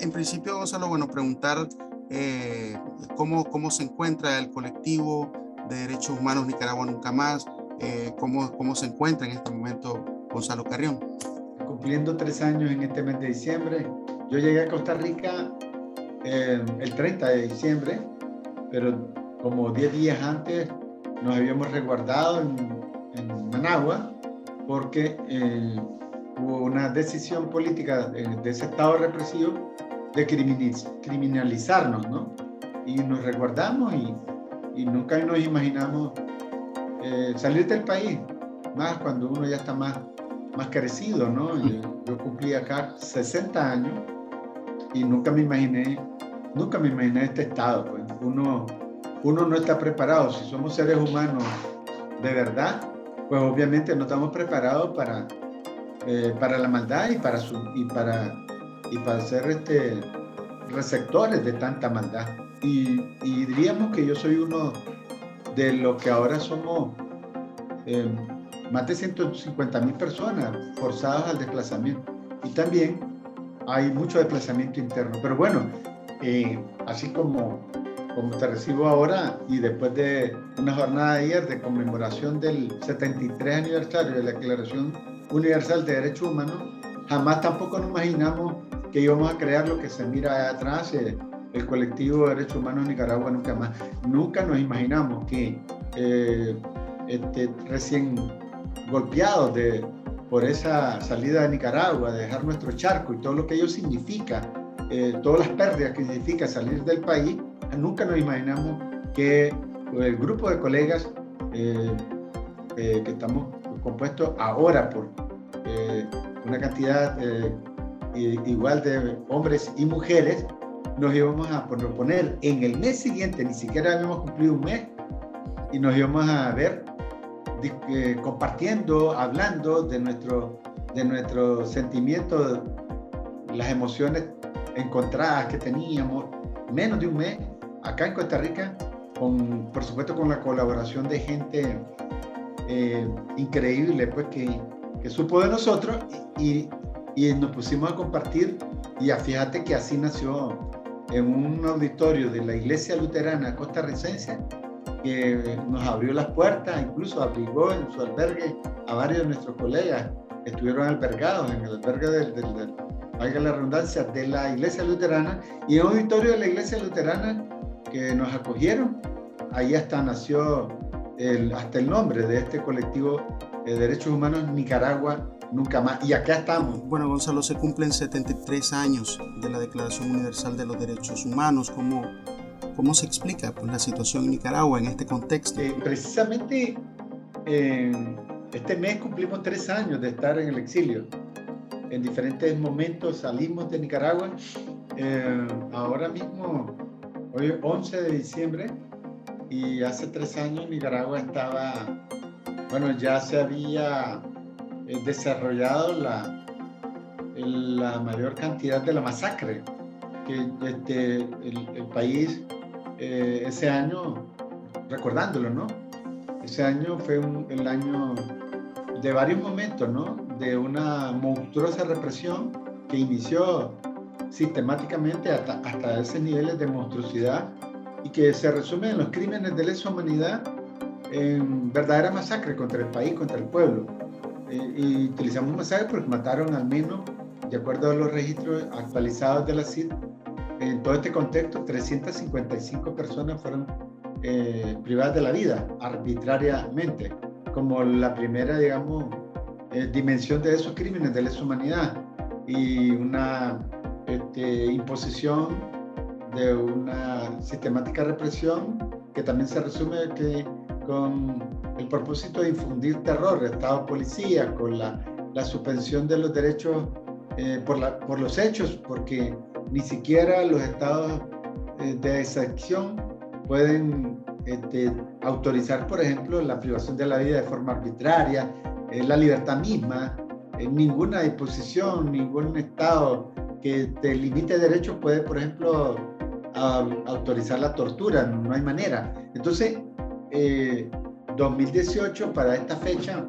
en principio, Gonzalo, bueno, preguntar eh, cómo, cómo se encuentra el colectivo de derechos humanos Nicaragua Nunca Más, eh, cómo, cómo se encuentra en este momento Gonzalo Carrión. Cumpliendo tres años en este mes de diciembre, yo llegué a Costa Rica eh, el 30 de diciembre, pero como 10 días antes nos habíamos resguardado en, Managua porque hubo una decisión política de, de ese Estado represivo de criminalizarnos, ¿no? Y nos resguardamos y, y nunca nos imaginamos eh, salir del país, más cuando uno ya está más, más crecido, ¿no? Yo, cumplí acá 60 años y nunca me imaginé, nunca me imaginé este estado, pues. Uno, uno no está preparado, si somos seres humanos de verdad, pues obviamente no estamos preparados para, eh, para la maldad y para, su, y para y para ser este, receptores de tanta maldad. Y, diríamos que yo soy uno de los que ahora somos eh, más de 150 mil personas forzadas al desplazamiento. Y también hay mucho desplazamiento interno. Pero bueno, eh, así como, como te recibo ahora y después de una jornada de ayer de conmemoración del 73 aniversario de la Declaración Universal de Derechos Humanos, jamás tampoco nos imaginamos que íbamos a crear lo que se mira atrás, eh, el colectivo de derechos humanos de Nicaragua nunca más. Nunca nos imaginamos que eh, este, recién golpeados de, por esa salida de Nicaragua, de dejar nuestro charco y todo lo que ello significa, eh, todas las pérdidas que significa salir del país, nunca nos imaginamos que el grupo de colegas que estamos compuestos ahora por una cantidad igual de hombres y mujeres, nos íbamos a proponer en el mes siguiente, ni siquiera habíamos cumplido un mes, y nos íbamos a ver eh, compartiendo, hablando de nuestro, de nuestro sentimiento, las emociones encontradas que teníamos, menos de un mes, acá en Costa Rica, con, por supuesto con la colaboración de gente eh, increíble, pues que, que supo de nosotros y, y nos pusimos a compartir y a fíjate que así nació en un auditorio de la Iglesia Luterana costarricense que nos abrió las puertas, incluso abrigó en su albergue a varios de nuestros colegas que estuvieron albergados en el albergue del, del, valga la redundancia, de la Iglesia Luterana y en un auditorio de la Iglesia Luterana que nos acogieron. Ahí hasta nació el, hasta el nombre de este colectivo de derechos humanos Nicaragua nunca más. Y acá estamos. Bueno, Gonzalo, se cumplen 73 años de la Declaración Universal de los Derechos Humanos. ¿Cómo, cómo se explica pues, la situación en Nicaragua en este contexto? Eh, precisamente este mes cumplimos tres años de estar en el exilio. En diferentes momentos salimos de Nicaragua. Eh, ahora mismo, hoy es 11 de diciembre, y hace tres años Nicaragua estaba, bueno, ya se había eh, desarrollado la, la mayor cantidad de la masacre que este, el, país eh, ese año, recordándolo, ¿no? Ese año fue el año de varios momentos, ¿no? De una monstruosa represión que inició sistemáticamente hasta, hasta esos niveles de monstruosidad y que se resume en los crímenes de lesa humanidad en verdadera masacre contra el país, contra el pueblo y utilizamos masacre porque mataron al menos, de acuerdo a los registros actualizados de la CID, en todo este contexto, 355 personas fueron eh, privadas de la vida arbitrariamente, como la primera, digamos, eh, dimensión de esos crímenes de lesa humanidad y una este, imposición de una sistemática represión que también se resume que con el propósito de infundir terror, Estado policía, con la, la suspensión de los derechos eh, por, la, por los hechos, porque ni siquiera los estados eh, de excepción pueden este, autorizar, por ejemplo, la privación de la vida de forma arbitraria, eh, la libertad misma, ninguna disposición, ningún estado que te limite derechos puede, por ejemplo, autorizar la tortura, no, hay manera. Entonces, 2018, para esta fecha,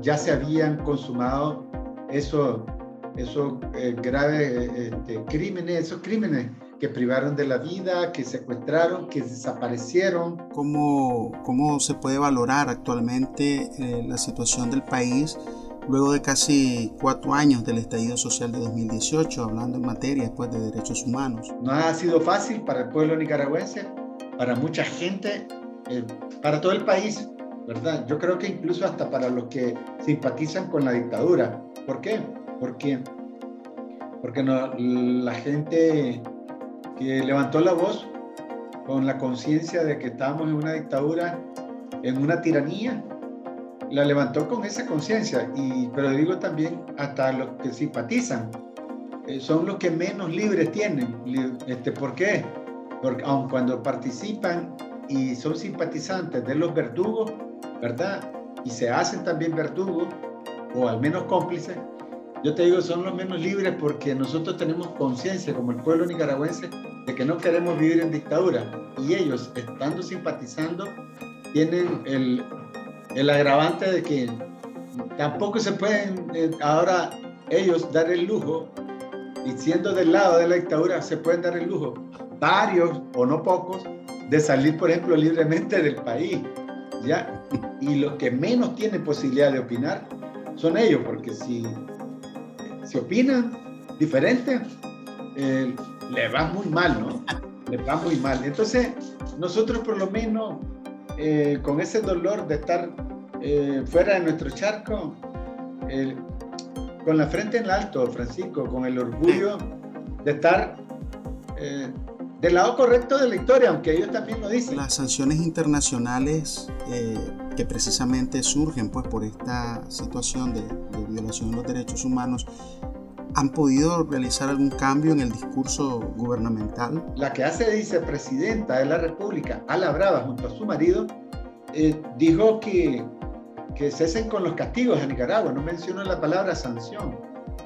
ya se habían consumado esos, esos eh, graves este, crímenes, esos crímenes que privaron de la vida, que secuestraron, que desaparecieron. ¿Cómo, cómo se puede valorar actualmente eh, la situación del país luego de casi cuatro años del estallido social de 2018, hablando en materia pues, de derechos humanos? No ha sido fácil para el pueblo nicaragüense, para mucha gente, eh, para todo el país, ¿verdad? Yo creo que incluso hasta para los que simpatizan con la dictadura. ¿Por qué? Porque, porque no, la gente que levantó la voz con la conciencia de que estábamos en una dictadura, en una tiranía, la levantó con esa conciencia, y pero digo también hasta los que simpatizan, eh, son los que menos libres tienen. Este, ¿Por qué? Porque aun cuando participan y son simpatizantes de los verdugos, ¿verdad? Y se hacen también verdugos, o al menos cómplices, yo te digo, son los menos libres porque nosotros tenemos conciencia como el pueblo nicaragüense de que no queremos vivir en dictadura. Y ellos, estando simpatizando, tienen el, el agravante de que tampoco se pueden eh, ahora ellos dar el lujo, y siendo del lado de la dictadura, se pueden dar el lujo, varios o no pocos, de salir, por ejemplo, libremente del país. ¿ya? Y los que menos tienen posibilidad de opinar son ellos, porque si si opinan diferente, eh, le va muy mal, ¿no? Le va muy mal. Entonces, nosotros por lo menos, eh, con ese dolor de estar eh, fuera de nuestro charco, con la frente en alto, Francisco, con el orgullo de estar del lado correcto de la historia, aunque ellos también lo dicen. Las sanciones internacionales que precisamente surgen pues, por esta situación de, de, violación de los derechos humanos ¿Han podido realizar algún cambio en el discurso gubernamental? La que hace vicepresidenta de la República, Ala Brava, junto a su marido, eh, dijo que, que cesen con los castigos a Nicaragua. No mencionó la palabra sanción,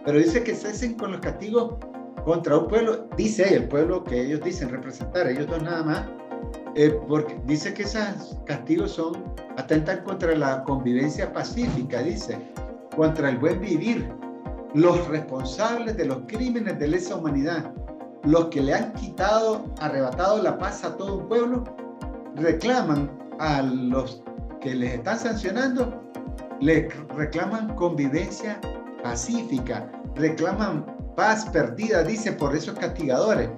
pero dice que cesen con los castigos contra un pueblo, dice el pueblo que ellos dicen representar, ellos dos nada más, eh, porque dice que esos castigos son atentan contra la convivencia pacífica, dice, contra el buen vivir, los responsables de los crímenes de lesa humanidad, los que le han quitado, arrebatado la paz a todo un pueblo, reclaman a los que les están sancionando, le reclaman convivencia pacífica, reclaman paz perdida, dice por esos castigadores,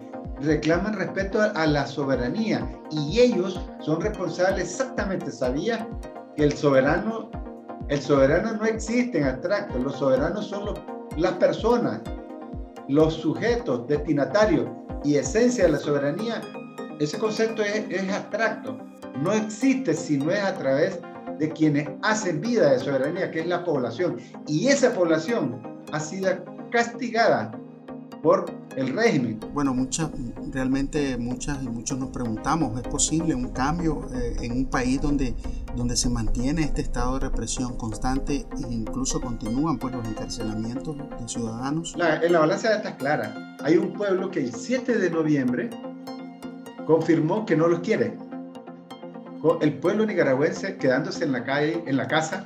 reclaman respeto a, la soberanía y ellos son responsables exactamente, sabía que el soberano, el soberano no existe en abstracto, los soberanos son los las personas, los sujetos destinatarios y esencia de la soberanía, ese concepto es, es abstracto. No existe si no es a través de quienes hacen vida de soberanía, que es la población. Y esa población ha sido castigada por el régimen. Bueno, muchas, realmente muchas y muchos nos preguntamos, ¿es posible un cambio eh, en un país donde, donde se mantiene este estado de represión constante e incluso continúan pues, los encarcelamientos de ciudadanos? La, en la balanza está clara. Hay un pueblo que el 7 de noviembre confirmó que no los quiere. El pueblo nicaragüense quedándose en la calle, en la casa,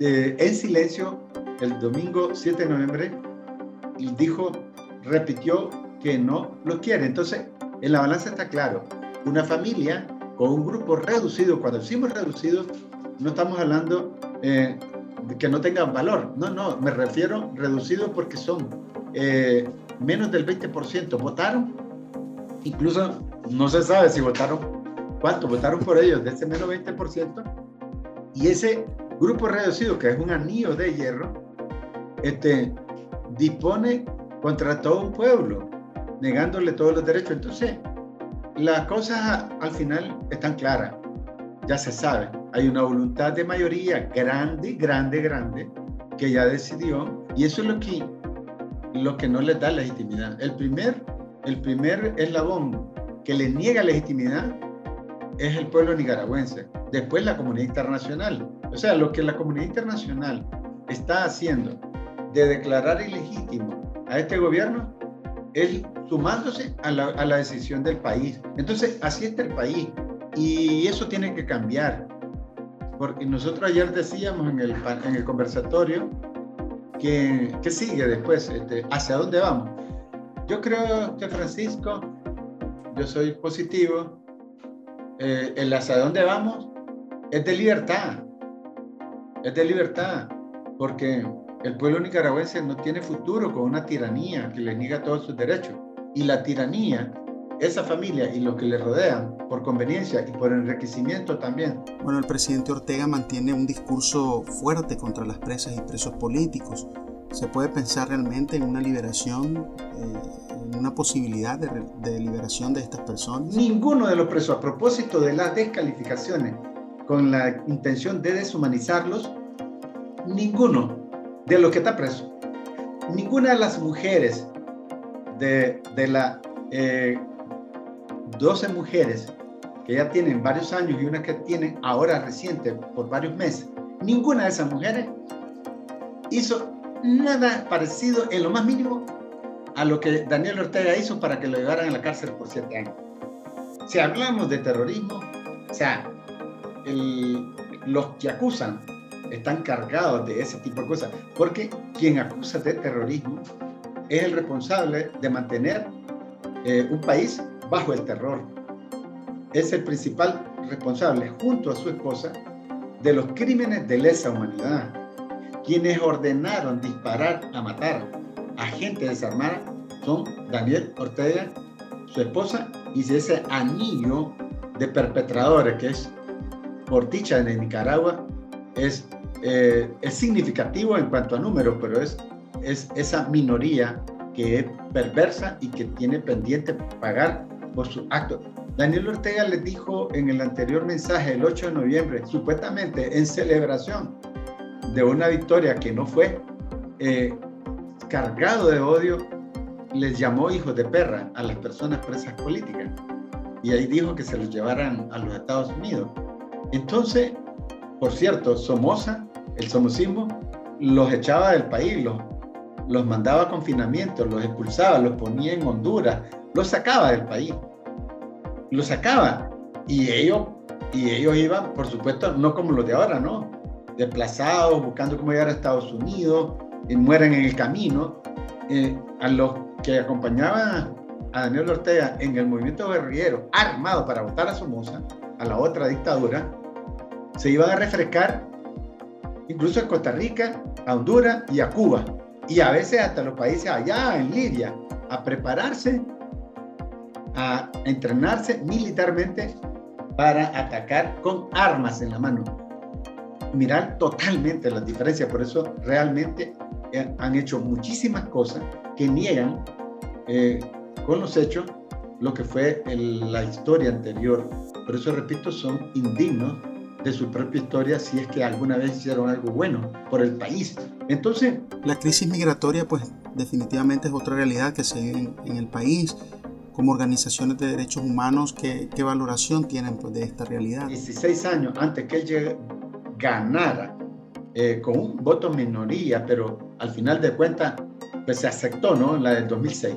eh, en silencio, el domingo 7 de noviembre, y dijo, repitió que no lo quiere. Entonces, en la balanza está claro, una familia con un grupo reducido, cuando decimos reducido, no estamos hablando eh, de que no tengan valor, no, no, me refiero reducido porque son eh, menos del 20%. Votaron, incluso no se sabe si votaron, cuánto votaron por ellos, de ese menos 20%, y ese grupo reducido, que es un anillo de hierro, este, dispone contra todo un pueblo, negándole todos los derechos. Entonces, las cosas al final están claras, ya se sabe. Hay una voluntad de mayoría grande, grande, grande, que ya decidió, y eso es lo que, lo que no le da legitimidad. El primer, el primer eslabón que le niega legitimidad es el pueblo nicaragüense, después la comunidad internacional. O sea, lo que la comunidad internacional está haciendo de declarar ilegítimo a este gobierno es sumándose a la, a la decisión del país. Entonces, así está el país y eso tiene que cambiar. Porque nosotros ayer decíamos en el, en el conversatorio ¿qué, qué sigue después? Este, ¿Hacia dónde vamos? Yo creo que Francisco, yo soy positivo, eh, el hacia dónde vamos es de libertad, es de libertad, porque el pueblo nicaragüense no tiene futuro con una tiranía que le niega todos sus derechos. Y la tiranía, esa familia y los que le rodean, por conveniencia y por enriquecimiento también. Bueno, el presidente Ortega mantiene un discurso fuerte contra las presas y presos políticos. ¿Se puede pensar realmente en una liberación, eh, en una posibilidad de, de liberación de estas personas? Ninguno de los presos, a propósito de las descalificaciones con la intención de deshumanizarlos, ninguno de los que está preso, ninguna de las mujeres de, de las eh, 12 mujeres que ya tienen varios años y una que tienen ahora reciente por varios meses, ninguna de esas mujeres hizo nada parecido en lo más mínimo a lo que Daniel Ortega hizo para que lo llevaran a la cárcel por siete años. Si hablamos de terrorismo, o sea, los que acusan están cargados de ese tipo de cosas, porque quien acusa de terrorismo es el responsable de mantener eh, un país bajo el terror. Es el principal responsable, junto a su esposa, de los crímenes de lesa humanidad. Quienes ordenaron disparar a matar a gente desarmada son Daniel Ortega, su esposa, y ese anillo de perpetradores que es Porticha de Nicaragua es, eh, es significativo en cuanto a números, pero es, es esa minoría que es perversa y que tiene pendiente pagar por su acto. Daniel Ortega les dijo en el anterior mensaje, el 8 de noviembre, supuestamente en celebración de una victoria que no fue, eh, cargado de odio, les llamó hijos de perra a las personas presas políticas. Y ahí dijo que se los llevaran a los Estados Unidos. Entonces, por cierto, Somoza, el somocismo, los echaba del país, los, los mandaba a confinamiento, los expulsaba, los ponía en Honduras, los sacaba del país. Los sacaba. Y ellos, y ellos iban, por supuesto, no como los de ahora, ¿no? Desplazados, buscando cómo llegar a Estados Unidos, y mueren en el camino. Eh, a los que acompañaban a Daniel Ortega en el movimiento guerrillero, armado para votar a Somoza, a la otra dictadura, se iban a refrescar incluso a Costa Rica, a Honduras y a Cuba. Y a veces hasta los países allá en Libia, a prepararse, a entrenarse militarmente para atacar con armas en la mano. Mirar totalmente las diferencias, por eso realmente eh, han hecho muchísimas cosas que niegan eh, con los hechos lo que fue la historia anterior. Por eso, repito, son indignos de su propia historia si es que alguna vez hicieron algo bueno por el país. Entonces... La crisis migratoria, pues definitivamente es otra realidad que se vive en, el país. Como organizaciones de derechos humanos, ¿qué, qué valoración tienen pues, de esta realidad? 16 años antes que él ganara eh, con un voto minoría, pero al final de cuentas pues, se aceptó, ¿no? La del 2006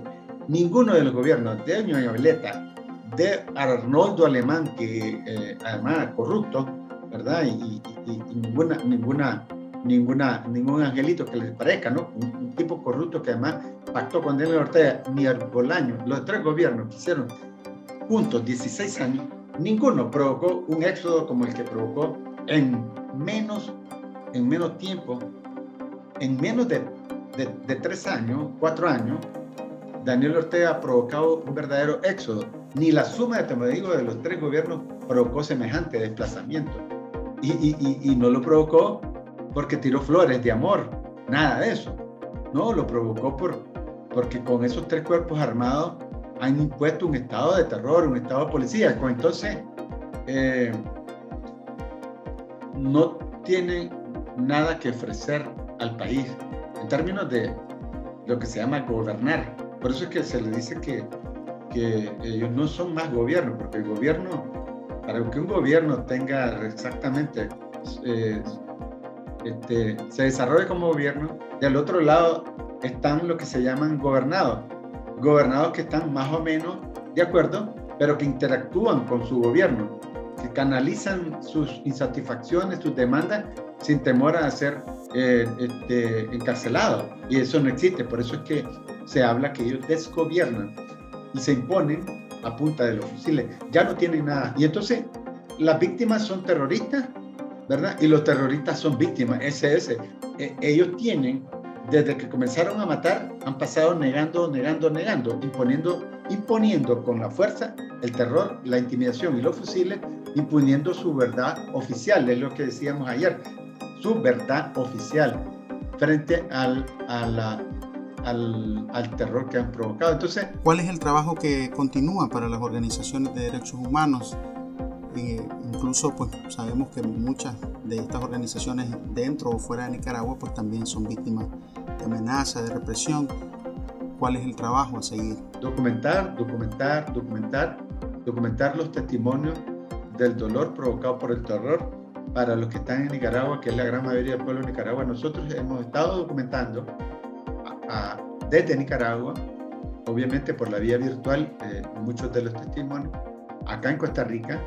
ninguno de los gobiernos de Violeta, de Arnoldo Alemán, que eh, además corrupto, ¿verdad? Y, ninguna, ninguna, ninguna, ningún angelito que les parezca, ¿no? Un, tipo corrupto que además pactó con Daniel Ortega, ni el Bolaño, los tres gobiernos que hicieron juntos 16 años, ninguno provocó un éxodo como el que provocó en menos, en menos tiempo, en menos de, de, tres años, cuatro años, Daniel Ortega ha provocado un verdadero éxodo. Ni la suma, te digo, de los tres gobiernos provocó semejante desplazamiento. Y, no lo provocó porque tiró flores de amor, nada de eso. No, lo provocó por, porque con esos tres cuerpos armados han impuesto un estado de terror, un estado de policía. Entonces, eh, no tienen nada que ofrecer al país en términos de lo que se llama gobernar. Por eso es que se le dice que, que ellos no son más gobierno, porque el gobierno, para que un gobierno tenga exactamente, eh, este, se desarrolle como gobierno, y al otro lado están lo que se llaman gobernados, gobernados que están más o menos de acuerdo, pero que interactúan con su gobierno, que canalizan sus insatisfacciones, sus demandas sin temor a ser eh, este, encarcelados. Y eso no existe, por eso es que se habla que ellos desgobiernan y se imponen a punta de los fusiles. Ya no tienen nada. Y entonces las víctimas son terroristas, ¿verdad? Y los terroristas son víctimas, SS. E, ellos tienen, desde que comenzaron a matar, han pasado negando, negando, negando, imponiendo, imponiendo con la fuerza el terror, la intimidación y los fusiles, imponiendo su verdad oficial, es lo que decíamos ayer, su verdad oficial frente al, a la al, al, terror que han provocado. Entonces, ¿cuál es el trabajo que continúa para las organizaciones de derechos humanos? Eh, incluso pues sabemos que muchas de estas organizaciones dentro o fuera de Nicaragua pues también son víctimas de amenaza, de represión. ¿Cuál es el trabajo a seguir? Documentar, documentar, documentar, documentar los testimonios del dolor provocado por el terror para los que están en Nicaragua, que es la gran mayoría del pueblo de Nicaragua. Nosotros hemos estado documentando desde Nicaragua, obviamente por la vía virtual, eh, muchos de los testimonios, acá en Costa Rica,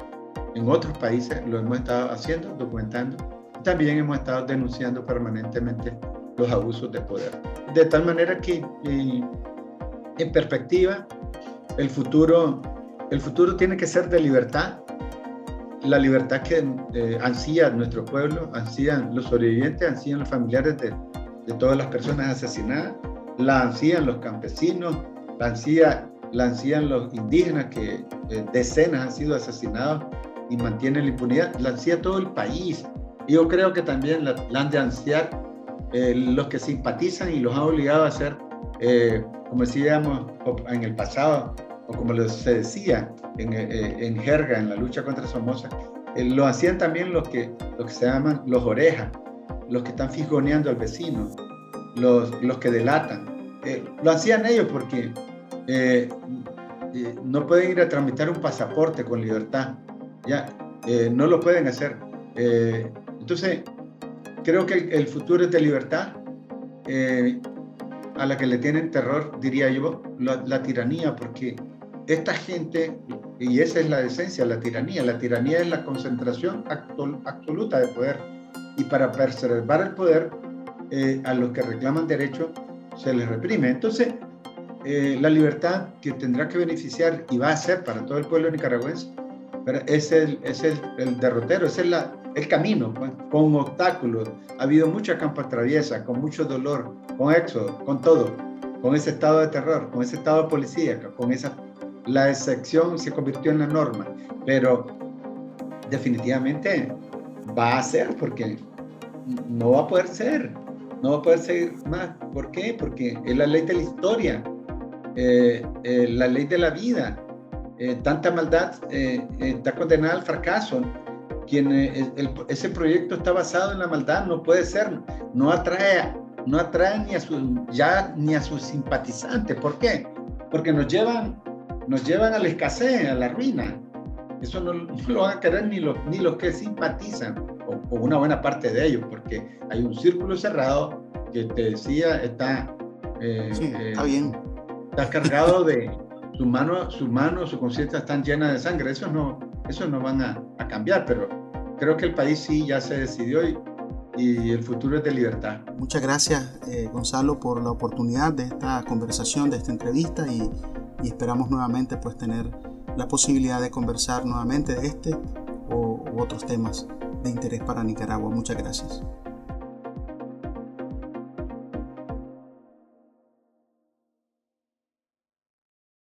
en otros países lo hemos estado haciendo, documentando. También hemos estado denunciando permanentemente los abusos de poder. De tal manera que en perspectiva, el futuro, el futuro tiene que ser de libertad, la libertad que eh, ansía nuestro pueblo, ansían los sobrevivientes, ansían los familiares de, de todas las personas asesinadas la ansían los campesinos, la, ansían los indígenas que eh, decenas han sido asesinados y mantienen la impunidad, la ansía todo el país. Yo creo que también la, han de ansiar eh, los que simpatizan y los ha obligado a hacer, eh, como decíamos en el pasado, o como se decía en, en jerga, en la lucha contra Somoza, lo hacían también los que, los que se llaman los orejas, los que están fijoneando al vecino, los, los que delatan. Eh, lo hacían ellos porque eh, eh, no pueden ir a tramitar un pasaporte con libertad. Ya, no lo pueden hacer. entonces, creo que el, futuro es de libertad, a la que le tienen terror, diría yo, la, la tiranía, porque esta gente, y esa es la esencia, la tiranía, la tiranía es la concentración absoluta de poder. Y para preservar el poder, eh, a los que reclaman derechos se les reprime. Entonces, eh, la libertad que tendrá que beneficiar y va a ser para todo el pueblo nicaragüense es el, es el, el derrotero, es el, el camino, pues, con obstáculos. Ha habido mucha campa traviesa, con mucho dolor, con éxodo, con todo, con ese estado de terror, con ese estado de policía, con esa... La excepción se convirtió en la norma, pero definitivamente va a ser porque no va a poder ser no va a poder seguir más. ¿Por qué? Porque es la ley de la historia, eh, eh, la ley de la vida. Eh, tanta maldad está condenada al fracaso. Quien, ese proyecto está basado en la maldad, no puede ser, no atrae, no atrae ni a su, ya ni a sus simpatizantes. ¿Por qué? Porque nos llevan, nos llevan a la escasez, a la ruina. Eso no, lo van a querer ni los, ni los que simpatizan o, una buena parte de ellos, porque hay un círculo cerrado que te decía está, eh, eh, está bien. Está cargado de su mano, su mano, su conciencia están llenas de sangre. Eso no, eso no van a, cambiar, pero creo que el país sí ya se decidió y, y el futuro es de libertad. Muchas gracias, eh, Gonzalo, por la oportunidad de esta conversación, de esta entrevista y, y, esperamos nuevamente pues tener la posibilidad de conversar nuevamente de este o u otros temas de interés para Nicaragua. Muchas gracias.